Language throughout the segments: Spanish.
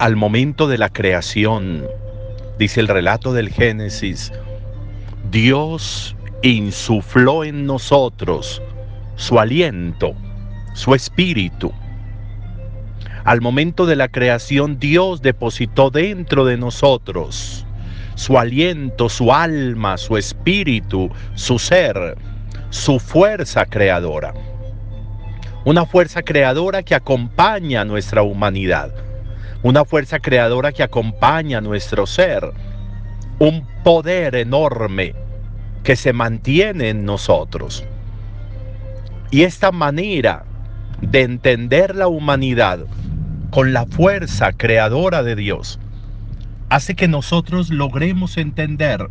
al momento de la creación, dice el relato del Génesis, Dios insufló en nosotros su aliento, su espíritu. Al momento de la creación, Dios depositó dentro de nosotros su aliento, su alma, su espíritu, su ser, su fuerza creadora. Una fuerza creadora que acompaña a nuestra humanidad. Una fuerza creadora que acompaña a nuestro ser. Un poder enorme que se mantiene en nosotros. Y esta manera de entender la humanidad con la fuerza creadora de Dios hace que nosotros logremos entender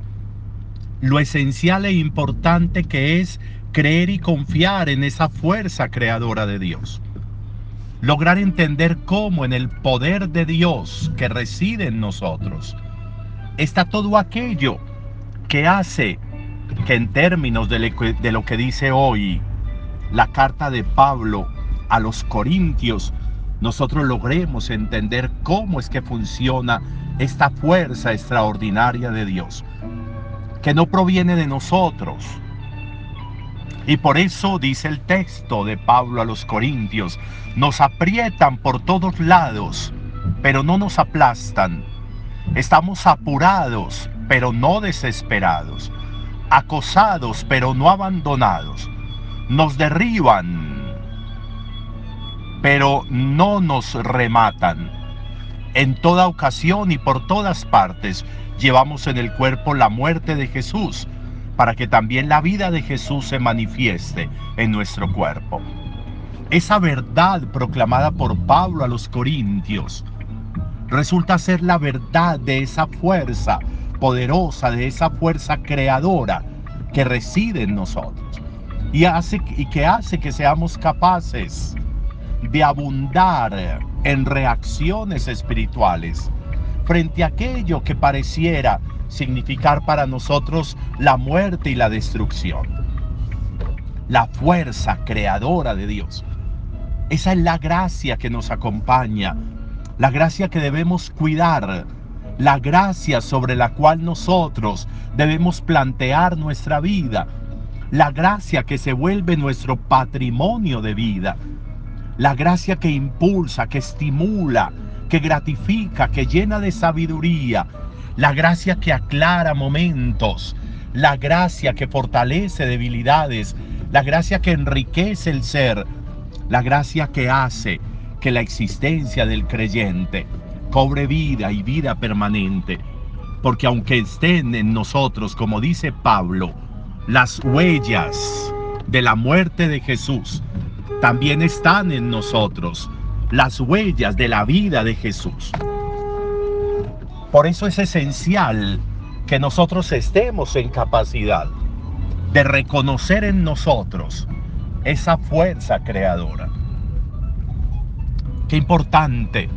lo esencial e importante que es creer y confiar en esa fuerza creadora de Dios. Lograr entender cómo en el poder de Dios que reside en nosotros está todo aquello que hace que en términos de lo que dice hoy la carta de Pablo a los Corintios, nosotros logremos entender cómo es que funciona esta fuerza extraordinaria de Dios, que no proviene de nosotros. Y por eso dice el texto de Pablo a los Corintios, nos aprietan por todos lados, pero no nos aplastan. Estamos apurados, pero no desesperados. Acosados, pero no abandonados nos derriban, pero no nos rematan. En toda ocasión y por todas partes llevamos en el cuerpo la muerte de Jesús, para que también la vida de Jesús se manifieste en nuestro cuerpo. Esa verdad proclamada por Pablo a los Corintios resulta ser la verdad de esa fuerza poderosa, de esa fuerza creadora que reside en nosotros y, hace, y que hace que seamos capaces de abundar en reacciones espirituales frente a aquello que pareciera significar para nosotros la muerte y la destrucción. La fuerza creadora de Dios. Esa es la gracia que nos acompaña, la gracia que debemos cuidar, la gracia sobre la cual nosotros debemos plantear nuestra vida la gracia que se vuelve nuestro patrimonio de vida, la gracia que impulsa, que estimula, que gratifica, que llena de sabiduría, la gracia que aclara momentos, la gracia que fortalece debilidades, la gracia que enriquece el ser, la gracia que hace que la existencia del creyente cobre vida y vida permanente. Porque aunque estén en nosotros, como dice Pablo, las huellas de la muerte de Jesús también están en nosotros, las huellas de la vida de Jesús. Por eso es esencial que nosotros estemos en capacidad de reconocer en nosotros esa fuerza creadora. Qué importante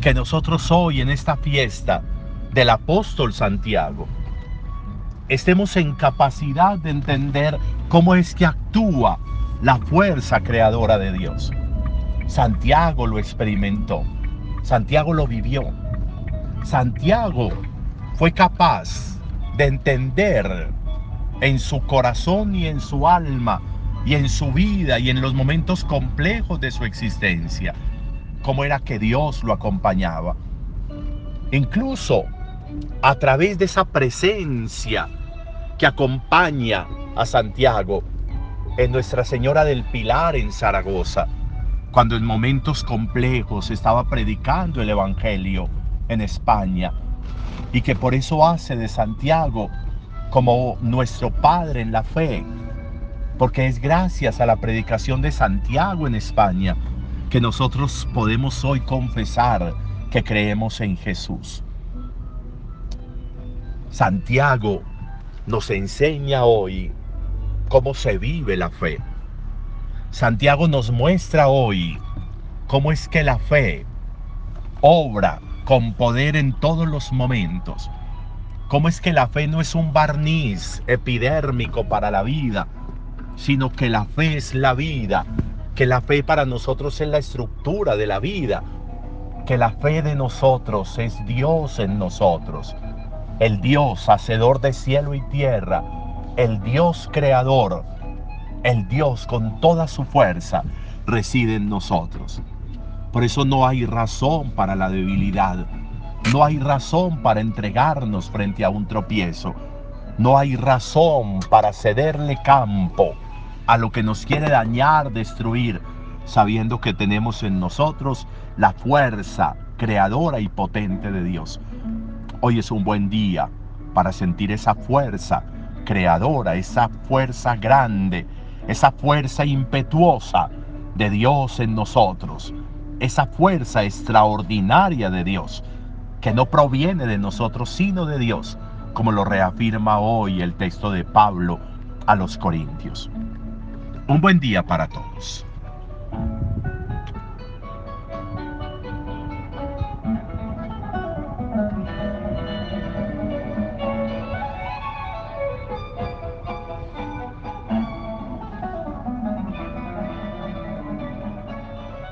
que nosotros hoy en esta fiesta del apóstol Santiago estemos en capacidad de entender cómo es que actúa la fuerza creadora de Dios. Santiago lo experimentó, Santiago lo vivió. Santiago fue capaz de entender en su corazón y en su alma y en su vida y en los momentos complejos de su existencia cómo era que Dios lo acompañaba. Incluso a través de esa presencia que acompaña a Santiago en Nuestra Señora del Pilar en Zaragoza, cuando en momentos complejos estaba predicando el Evangelio en España y que por eso hace de Santiago como nuestro Padre en la fe, porque es gracias a la predicación de Santiago en España que nosotros podemos hoy confesar que creemos en Jesús. Santiago nos enseña hoy cómo se vive la fe. Santiago nos muestra hoy cómo es que la fe obra con poder en todos los momentos. Cómo es que la fe no es un barniz epidérmico para la vida, sino que la fe es la vida, que la fe para nosotros es la estructura de la vida, que la fe de nosotros es Dios en nosotros, el Dios hacedor de cielo y tierra, el Dios creador, el Dios con toda su fuerza reside en nosotros. Por eso no hay razón para la debilidad, no hay razón para entregarnos frente a un tropiezo, no hay razón para cederle campo a lo que nos quiere dañar, destruir, sabiendo que tenemos en nosotros la fuerza creadora y potente de Dios. Hoy es un buen día para sentir esa fuerza creadora, esa fuerza grande, esa fuerza impetuosa de Dios en nosotros, esa fuerza extraordinaria de Dios, que no proviene de nosotros, sino de Dios, como lo reafirma hoy el texto de Pablo a los Corintios. Un buen día para todos.